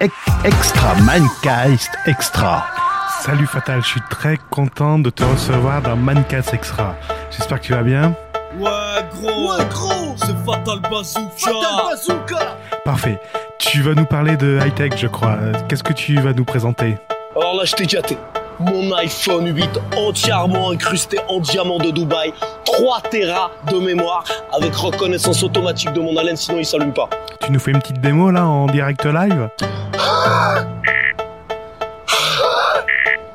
extra, Mancast extra. Salut Fatal, je suis très content de te recevoir dans Mancast extra. J'espère que tu vas bien. Ouais gros Ouais gros C'est Fatal Bazooka Fatal Bazooka Parfait. Tu vas nous parler de high-tech, je crois. Qu'est-ce que tu vas nous présenter? Alors là je t'ai gâté. Mon iPhone 8 entièrement incrusté en diamant de Dubaï, 3 Tera de mémoire avec reconnaissance automatique de mon haleine sinon il s'allume pas. Tu nous fais une petite démo là en direct live?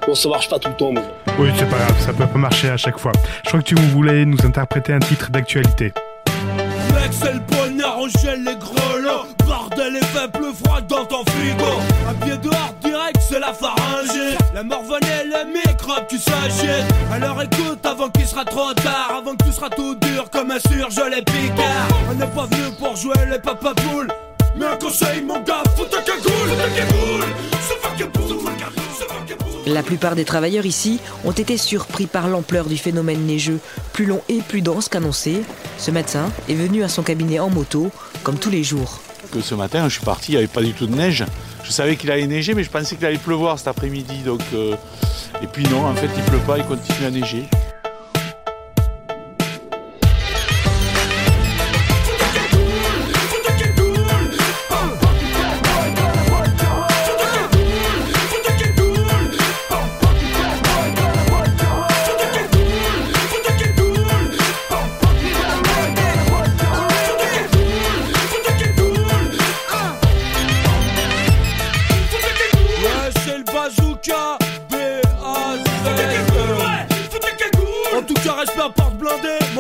Bon ça marche pas tout le temps mais... Oui, c'est pas grave, ça peut pas marcher à chaque fois. Je crois que tu voulais nous interpréter un titre d'actualité. Bonheur, on gèle les grelots Bordel fait plus froid dans ton frigo. Un pied dehors direct c'est la pharyngée La morvonne et les microbes qui s'agitent Alors écoute avant qu'il sera trop tard Avant que tu seras tout dur comme un surgelé picard On n'est pas venu pour jouer les papa poules. Mais un conseil mon gars, fous ta cagoule Fous ta cagoule La plupart des travailleurs ici ont été surpris par l'ampleur du phénomène neigeux, plus long et plus dense qu'annoncé. Ce médecin est venu à son cabinet en moto, comme tous les jours. ce matin, je suis parti, il n'y avait pas du tout de neige. Je savais qu'il allait neiger, mais je pensais qu'il allait pleuvoir cet après-midi. Donc, euh, Et puis non, en fait, il pleut pas, il continue à neiger.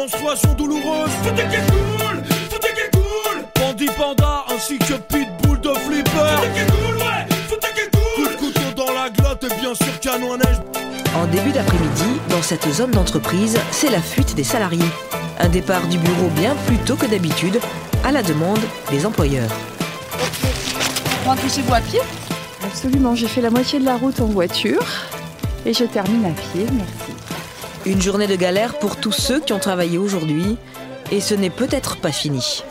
Blindée, menstruation douloureuse Bandit panda ainsi que pitbull de flipper Coup de couteau dans la glotte et bien sûr canon à neige En début d'après-midi, dans cette zone d'entreprise, c'est la fuite des salariés. Un départ du bureau bien plus tôt que d'habitude, à la demande des employeurs. Rentrez chez vous à pied Absolument, j'ai fait la moitié de la route en voiture et je termine à pied, merci. Une journée de galère pour tous ceux qui ont travaillé aujourd'hui, et ce n'est peut-être pas fini.